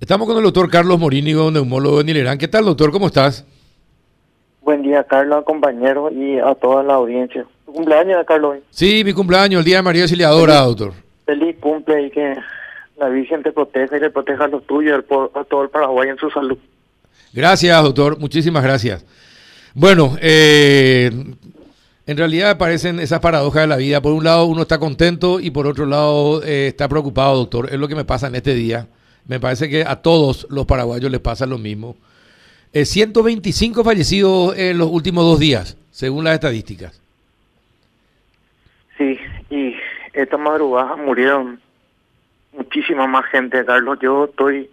Estamos con el doctor Carlos Morínigo, neumólogo de Nilerán. ¿Qué tal, doctor? ¿Cómo estás? Buen día, Carlos, compañeros y a toda la audiencia. ¿Tu cumpleaños, Carlos? Sí, mi cumpleaños, el día de María Auxiliadora, doctor. Feliz cumple y que la Virgen te proteja y le proteja a los tuyos, a todo el Paraguay en su salud. Gracias, doctor. Muchísimas gracias. Bueno, eh, en realidad aparecen esas paradojas de la vida. Por un lado uno está contento y por otro lado eh, está preocupado, doctor. Es lo que me pasa en este día. Me parece que a todos los paraguayos les pasa lo mismo. 125 eh, fallecidos en los últimos dos días, según las estadísticas. Sí, y esta madrugada murieron muchísima más gente, Carlos. Yo estoy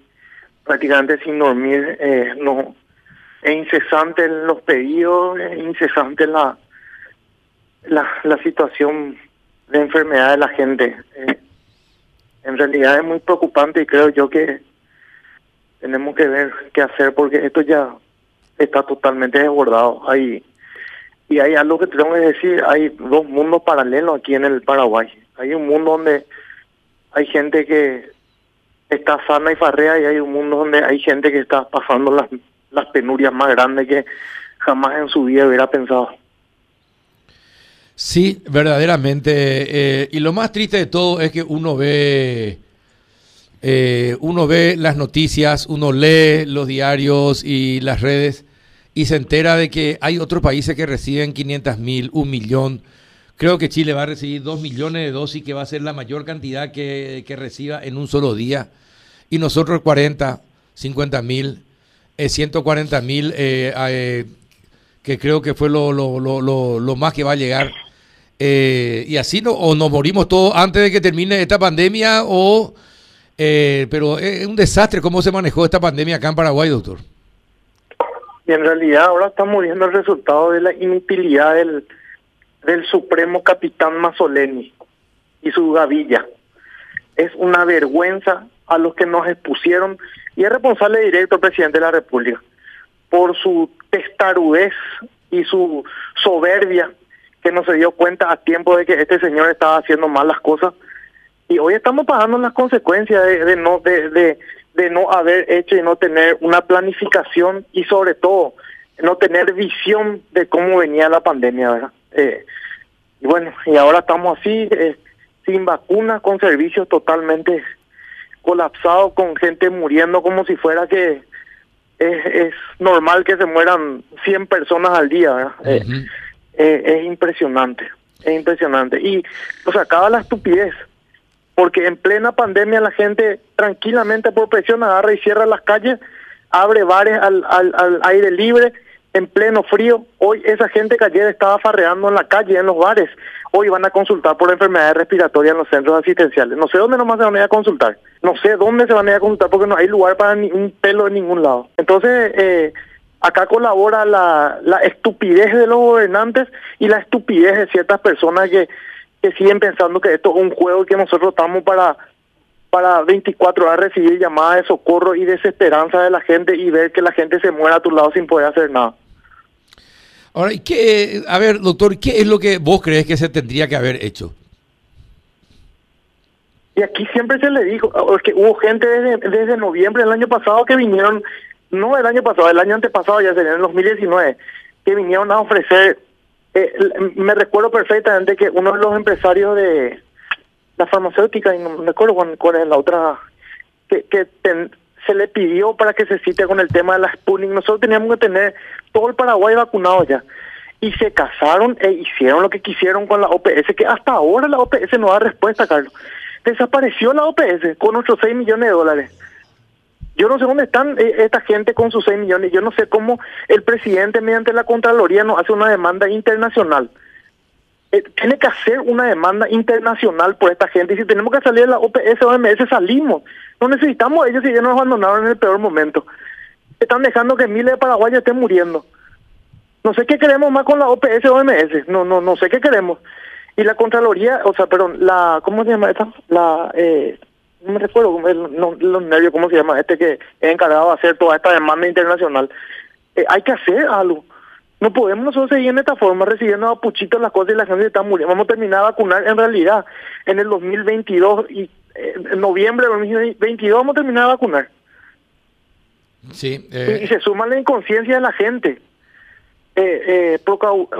prácticamente sin dormir. Eh, no, es incesante los pedidos, es incesante la, la, la situación de enfermedad de la gente. Eh, en realidad es muy preocupante y creo yo que tenemos que ver qué hacer porque esto ya está totalmente desbordado. Hay, y hay algo que tengo que decir, hay dos mundos paralelos aquí en el Paraguay. Hay un mundo donde hay gente que está sana y farrea y hay un mundo donde hay gente que está pasando las, las penurias más grandes que jamás en su vida hubiera pensado. Sí, verdaderamente. Eh, y lo más triste de todo es que uno ve, eh, uno ve las noticias, uno lee los diarios y las redes y se entera de que hay otros países que reciben 500 mil, un millón. Creo que Chile va a recibir dos millones de dosis, que va a ser la mayor cantidad que, reciba en un solo día. Y nosotros 40, 50 mil, 140 mil, eh, que creo que fue lo, lo, lo más que va a llegar eh, y así no, o nos morimos todos antes de que termine esta pandemia, o eh, pero es un desastre cómo se manejó esta pandemia acá en Paraguay, doctor. Y en realidad ahora estamos viendo el resultado de la inutilidad del, del supremo capitán Mazzoleni y su gavilla. Es una vergüenza a los que nos expusieron y es responsable directo el presidente de la República por su testarudez y su soberbia no se dio cuenta a tiempo de que este señor estaba haciendo mal las cosas y hoy estamos pagando las consecuencias de, no de, de, no haber hecho y no tener una planificación y sobre todo no tener visión de cómo venía la pandemia, ¿verdad? Eh, y bueno, y ahora estamos así, eh, sin vacunas, con servicios totalmente colapsados, con gente muriendo como si fuera que es, normal que se mueran 100 personas al día, ¿verdad? Eh, es impresionante, es impresionante. Y nos acaba la estupidez, porque en plena pandemia la gente tranquilamente por presión agarra y cierra las calles, abre bares al, al, aire libre, en pleno frío. Hoy esa gente que ayer estaba farreando en la calle, en los bares, hoy van a consultar por enfermedades respiratorias en los centros asistenciales. No sé dónde nomás se van a ir a consultar. No sé dónde se van a ir a consultar porque no hay lugar para ni un pelo en ningún lado. Entonces, eh, Acá colabora la, la estupidez de los gobernantes y la estupidez de ciertas personas que, que siguen pensando que esto es un juego y que nosotros estamos para para 24 horas recibir llamadas de socorro y desesperanza de la gente y ver que la gente se muera a tu lado sin poder hacer nada. Ahora, ¿qué, a ver, doctor, ¿qué es lo que vos crees que se tendría que haber hecho? Y aquí siempre se le dijo, que hubo gente desde, desde noviembre del año pasado que vinieron no el año pasado, el año antepasado, ya sería en el 2019, que vinieron a ofrecer, eh, me recuerdo perfectamente que uno de los empresarios de la farmacéutica, y no me acuerdo cuál, es la otra, que, que se le pidió para que se cite con el tema de la Sputnik. Nosotros teníamos que tener todo el Paraguay vacunado ya. Y se casaron e hicieron lo que quisieron con la OPS, que hasta ahora la OPS no da respuesta, Carlos. Desapareció la OPS con otros 6 millones de dólares. Yo no sé dónde están eh, esta gente con sus 6 millones. Yo no sé cómo el presidente, mediante la Contraloría, no hace una demanda internacional. Eh, tiene que hacer una demanda internacional por esta gente. Y si tenemos que salir de la OPS o OMS, salimos. No necesitamos ellos si ya nos abandonaron en el peor momento. Están dejando que miles de paraguayos estén muriendo. No sé qué queremos más con la OPS o OMS. No, no, no sé qué queremos. Y la Contraloría, o sea, perdón, la, ¿cómo se llama esta? La, eh, no me recuerdo no, los nervios, ¿cómo se llama? Este que es encargado de hacer toda esta demanda internacional. Eh, hay que hacer algo. No podemos nosotros seguir en esta forma recibiendo a puchitos las cosas y la gente está muriendo. Vamos a terminar a vacunar en realidad en el 2022 y eh, en noviembre del 2022 vamos a terminar a vacunar. Sí. Eh. Y, se suma la inconsciencia de la gente. Eh,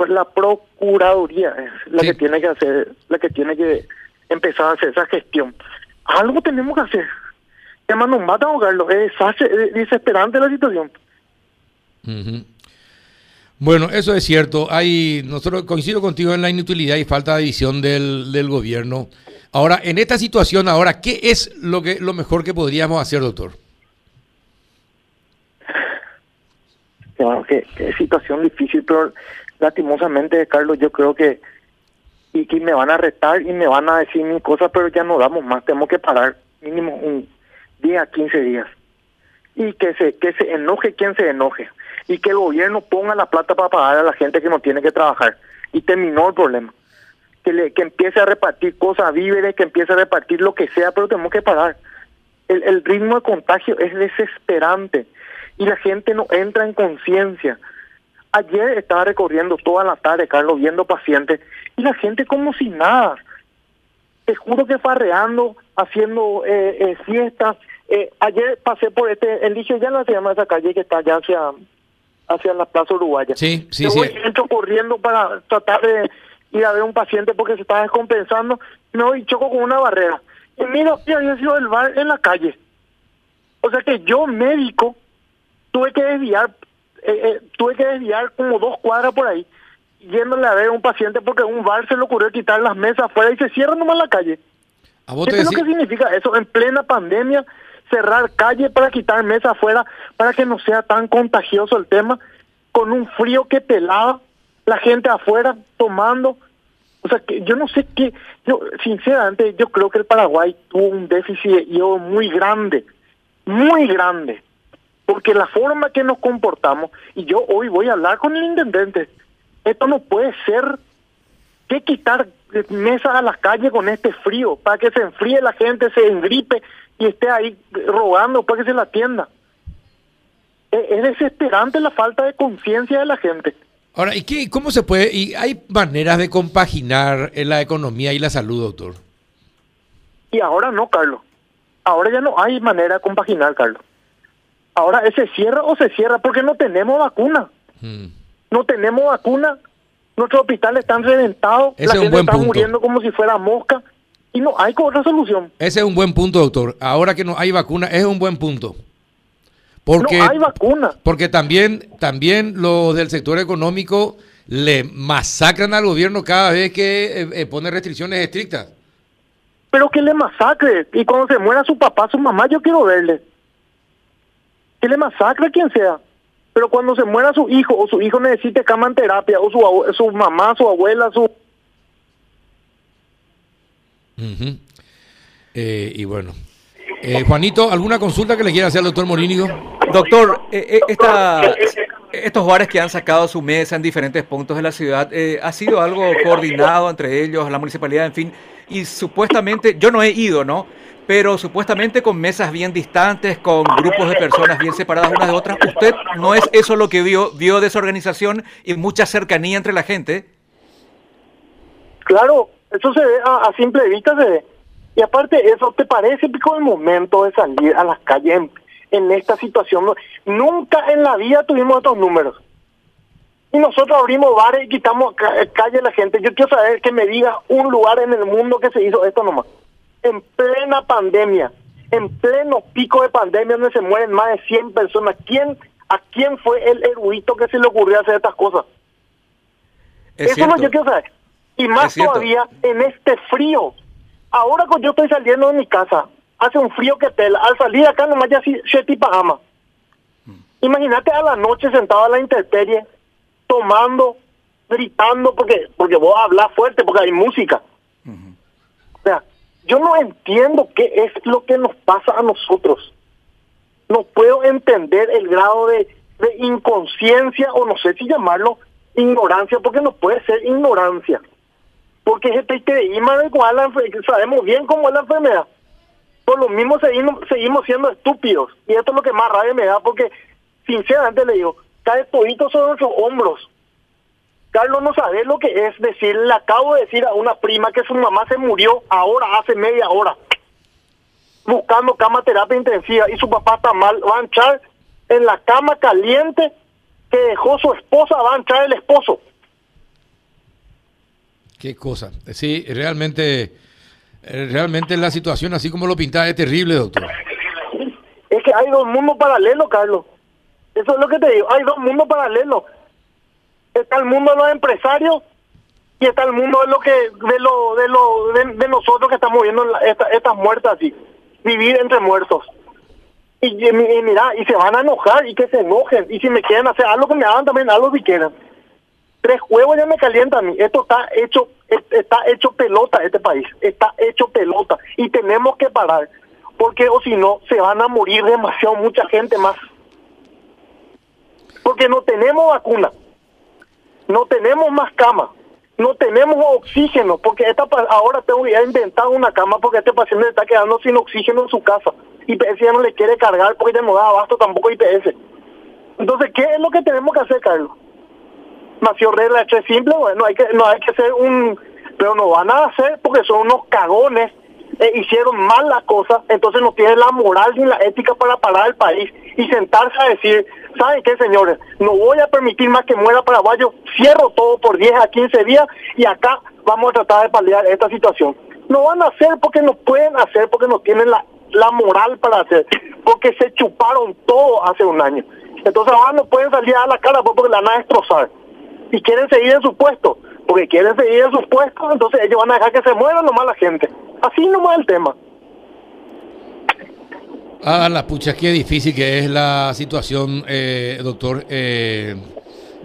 la procuraduría es la que tiene que hacer, la que tiene que empezar a hacer esa gestión. Algo tenemos que hacer. Además nos mata Carlos. Es desesperante la situación. Bueno, eso es cierto. Hay, nosotros coincido contigo en la inutilidad y falta de visión del, del gobierno. Ahora, en esta situación, ahora, ¿qué es lo que lo mejor que podríamos hacer, doctor? Bueno, qué, situación difícil, pero lastimosamente, Carlos, yo creo que y que me van a retar y me van a decir mil cosas, pero ya no damos más, tenemos que parar mínimo un día, 15 días. Y que se que se enoje quien se enoje y que el gobierno ponga la plata para pagar a la gente que no tiene que trabajar. Y terminó el problema. Que, le, que empiece a repartir cosas, víveres, que empiece a repartir lo que sea, pero tenemos que parar. El, el ritmo de contagio es desesperante y la gente no entra en conciencia. Ayer estaba recorriendo toda la tarde, Carlos, viendo pacientes y la gente como si nada. Te juro que farreando, haciendo eh, eh, fiestas. Eh, ayer pasé por este, el dicho ya no se llama esa calle que está allá hacia hacia la Plaza Uruguaya. Sí, sí, sí. entro corriendo para tratar de ir a ver un paciente porque se estaba descompensando y me voy y choco con una barrera. Y mira, y había sido el bar en la calle. O sea que yo, médico, tuve que desviar, eh, eh, tuve que desviar como dos cuadras por ahí, yéndole a ver a un paciente porque un bar se le ocurrió quitar las mesas afuera y se cierra nomás la calle. ¿Qué es lo que significa eso? En plena pandemia, cerrar calle para quitar mesa afuera para que no sea tan contagioso el tema, con un frío que pelaba, la gente afuera tomando. O sea, que yo no sé qué, yo sinceramente yo creo que el Paraguay tuvo un déficit yo muy grande, muy grande, porque la forma que nos comportamos, y yo hoy voy a hablar con el intendente, esto no puede ser que quitar mesas a las calles con este frío, para que se enfríe la gente, se engripe y esté ahí rogando para que se la atienda. Es, desesperante la falta de conciencia de la gente. Ahora, ¿y qué, cómo se puede? ¿Y hay maneras de compaginar en la economía y la salud, doctor? Y ahora no, Carlos. Ahora ya no hay manera de compaginar, Carlos. Ahora se cierra o se cierra porque no tenemos vacuna. Hmm. No tenemos vacuna. Nuestros hospitales están reventados. la gente está muriendo como si fuera mosca y no hay otra solución. Ese es un buen punto, doctor. Ahora que no hay vacuna, es un buen punto. Porque, no hay vacuna. Porque también, también los del sector económico le masacran al gobierno cada vez que eh, eh, pone restricciones estrictas. Pero que le masacre. Y cuando se muera su papá, su mamá, yo quiero verle. Que le masacre quien sea. Pero cuando se muera su hijo o su hijo necesite cama en terapia o su, su mamá, su abuela, su eh, y bueno. Eh, Juanito, ¿alguna consulta que le quiera hacer al doctor Morínigo? Doctor, eh, estos bares que han sacado su mesa en diferentes puntos de la ciudad, ¿ha sido algo coordinado entre ellos, la municipalidad, en fin? Y supuestamente, yo no he ido, ¿no? Pero supuestamente con mesas bien distantes, con grupos de personas bien separadas unas de otras. ¿Usted no es eso lo que vio, vio desorganización y mucha cercanía entre la gente? Claro, eso se ve a, simple vista, se ve. Y aparte eso, ¿te parece pico el momento de salir a las calles en, esta situación? Nunca en la vida tuvimos estos números. Y nosotros abrimos bares y quitamos calle a la gente. Yo quiero saber que me diga un lugar en el mundo que se hizo esto nomás. En plena pandemia, en pleno pico de pandemia donde se mueren más de 100 personas. ¿Quién, ¿A quién fue el erudito que se le ocurrió hacer estas cosas? Eso es lo que yo quiero saber. Y más todavía en este frío. Ahora cuando yo estoy saliendo de mi casa, hace un frío que tela. Al salir acá nomás ya siete pajama. Mm. Imagínate a la noche sentado a la intemperie, tomando, gritando, porque porque vos hablas fuerte, porque hay música. Yo no entiendo qué es lo que nos pasa a nosotros. No puedo entender el grado de, de inconsciencia, o no sé si llamarlo ignorancia, porque no puede ser ignorancia porque ese TTI igual sabemos bien cómo es la enfermedad. Por lo mismo seguimos, seguimos siendo estúpidos. Y esto es lo que más rabia me da, porque sinceramente le digo, cae todito sobre nuestros hombros. Carlos no sabe lo que es decir, le acabo de decir a una prima que su mamá se murió ahora, hace media hora, buscando cama terapia intensiva y su papá está mal, va a echar en la cama caliente que dejó su esposa, va a entrar el esposo. Qué cosa. Sí, realmente, eh, realmente la situación, así como lo pintaba, es terrible, doctor. Es que hay dos mundos paralelos, Carlos. Eso es lo que te digo. Hay dos mundos paralelos. Está el mundo de los empresarios y está el mundo de lo que de lo de lo de, nosotros que estamos viendo estas muertas así vivir entre muertos. Y, mira y se van a enojar y que se enojen y si me quieren hacer algo que me hagan también algo si quieren. Tres huevos ya me calientan a mí. Esto está hecho está hecho pelota este país está hecho pelota y tenemos que parar porque o si no se van a morir demasiado mucha gente más. Porque no tenemos vacuna no tenemos más camas no tenemos oxígeno, porque esta ahora tengo que inventar una cama porque este paciente está quedando sin oxígeno en su casa. IPS ya no le quiere cargar porque no da abasto tampoco IPS. Entonces, ¿qué es lo que tenemos que hacer, Carlos? Nació regla es simple, bueno, hay que, no hay que hacer un... Pero no van a hacer porque son unos cagones, eh, hicieron mal las cosas, entonces no tienen la moral ni la ética para parar el país y sentarse a decir, ¿saben qué, señores? No voy a permitir más que muera Paraguayo, cierro todo por 10 a 15 días y acá vamos a tratar de paliar esta situación. No van a hacer porque no pueden hacer, porque no tienen la, la moral para hacer, porque se chuparon todo hace un año. Entonces ahora no pueden salir a la cara porque la van a destrozar. Y quieren seguir en su puesto, porque quieren seguir en sus puestos, entonces ellos van a dejar que se muera nomás la gente. Así nomás el tema. Ah, la pucha, qué difícil que es la situación, eh, doctor. Eh,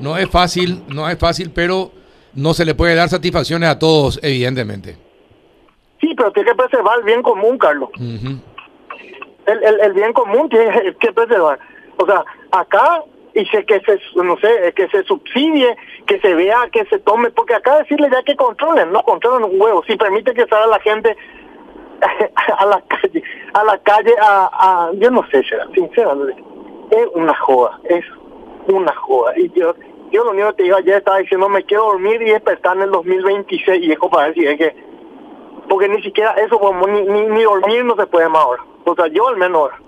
no es fácil, no es fácil, pero no se le puede dar satisfacciones a todos, evidentemente. Sí, pero tiene que preservar el bien común, Carlos. el, el, el, bien común tiene que preservar. O sea, acá y sé que se, no sé, que se subsidie, que se vea, que se tome, porque acá decirle ya que controlen, no controlen un huevo, si permite que salga la gente a la calle, a la calle, a, a yo no sé, sinceramente, es una joda, es una joda. Y yo, yo lo único que te digo ayer estaba diciendo, me quiero dormir y despertar en el 2026, y es para decir, es que, porque ni siquiera eso, ni, ni, dormir no se puede más ahora. O sea, yo al menos ahora.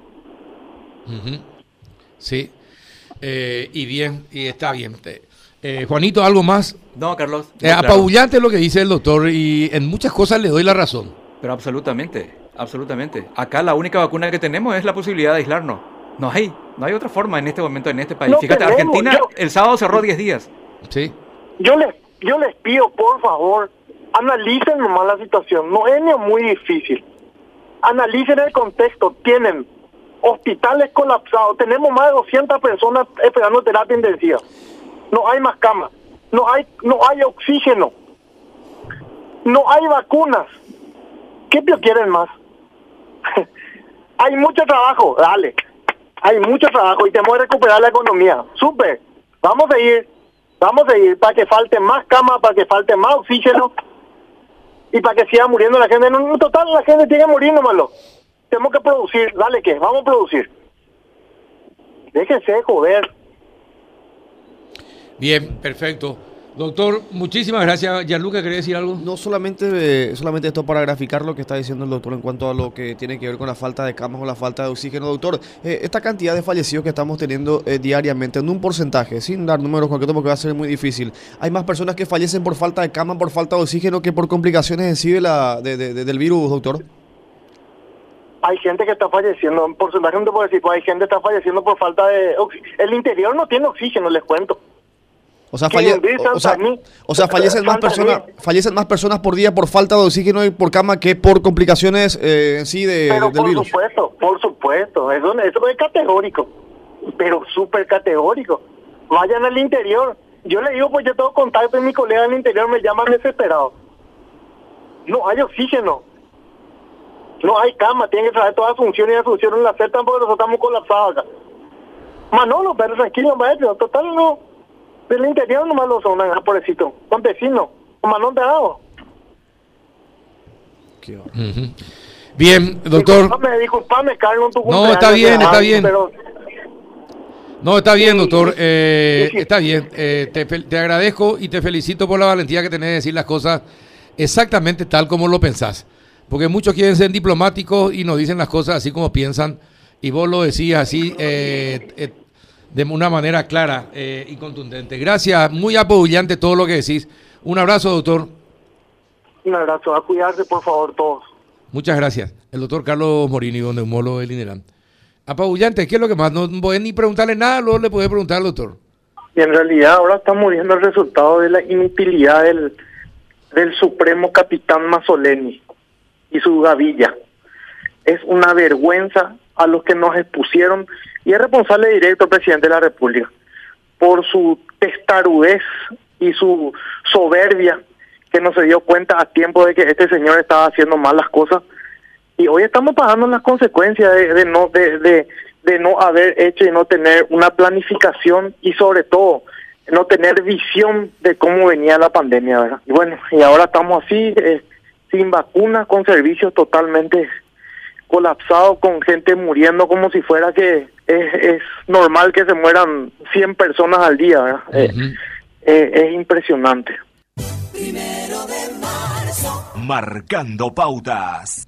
Sí, eh, y bien, y está bien. Eh, Juanito, ¿algo más? No, Carlos. Eh, apabullante lo que dice el doctor y en muchas cosas le doy la razón. Pero absolutamente, absolutamente. Acá la única vacuna que tenemos es la posibilidad de aislarnos. No hay, no hay otra forma en este momento en este país. Fíjate, Argentina el sábado cerró 10 días. Sí. Yo les, yo les pido, por favor, analicen nomás la situación. No es ni muy difícil. Analicen el contexto. Tienen hospitales colapsados. Tenemos más de 200 personas esperando terapia intensiva. No hay más camas. No hay, no hay oxígeno. No hay vacunas. ¿Qué quieren más? Hay mucho trabajo, dale. Hay mucho trabajo y tenemos que recuperar la economía. Súper. Vamos a ir, vamos a ir para que falte más cama, para que falte más oxígeno y para que siga muriendo la gente. En total, la gente que morir nomás. Tenemos que producir, dale que, vamos a producir. Déjense de joder. Bien, perfecto. Doctor, muchísimas gracias. Gianluca, ¿quería decir algo? No, solamente, eh, solamente esto para graficar lo que está diciendo el doctor en cuanto a lo que tiene que ver con la falta de camas o la falta de oxígeno. Doctor, eh, esta cantidad de fallecidos que estamos teniendo eh, diariamente, en un porcentaje, sin dar números concretos porque va a ser muy difícil, hay más personas que fallecen por falta de cama, por falta de oxígeno, que por complicaciones en sí de la, de, del virus, doctor. Hay gente que está falleciendo, en porcentaje no te puedo decir, pues hay gente que está falleciendo por falta de oxígeno. El interior no tiene oxígeno, les cuento. O sea, o sea, fallecen más personas, fallecen más personas por día por falta de oxígeno y por cama que por complicaciones eh, en sí de, pero del por supuesto, por supuesto, eso, eso es categórico, pero súper categórico. Vayan al interior. Yo le digo, pues yo tengo contacto y mi colega el interior me llaman desesperado. No hay oxígeno. No hay cama, tienen que traer todas las funciones y las funciones la aceptan porque nosotros estamos colapsados acá. Manolo, pero tranquilo, maestro, total no del interior nomás lo son, pobrecito. Son vecinos, manón de agua. Bien, doctor. Disculpame, Carlos, tu No, está bien, está bien. No, está bien, doctor. Eh, está bien. Eh, te, te, agradezco y te felicito por la valentía que tenés de decir las cosas exactamente tal como lo pensás. Porque muchos quieren ser diplomáticos y nos dicen las cosas así como piensan. Y vos lo decís así, eh, de una manera clara eh, y contundente. Gracias, muy apabullante todo lo que decís. Un abrazo, doctor. Un abrazo, a cuidarse por favor todos. Muchas gracias. El doctor Carlos Morini, neumólogo del INERAM. Apabullante, ¿qué es lo que más? No podés ni preguntarle nada, luego le podés preguntar al doctor. Y en realidad ahora estamos viendo el resultado de la inutilidad del, del Supremo Capitán Mazzoleni y su gavilla. Es una vergüenza a los que nos expusieron y es responsable directo el presidente de la República por su testarudez y su soberbia que no se dio cuenta a tiempo de que este señor estaba haciendo mal las cosas y hoy estamos pagando las consecuencias de, no de, de, no haber hecho y no tener una planificación y sobre todo no tener visión de cómo venía la pandemia ¿verdad? y bueno y ahora estamos así eh, sin vacunas con servicios totalmente colapsado con gente muriendo como si fuera que es, es normal que se mueran 100 personas al día. ¿verdad? eh, eh, es impresionante. Marcando pautas.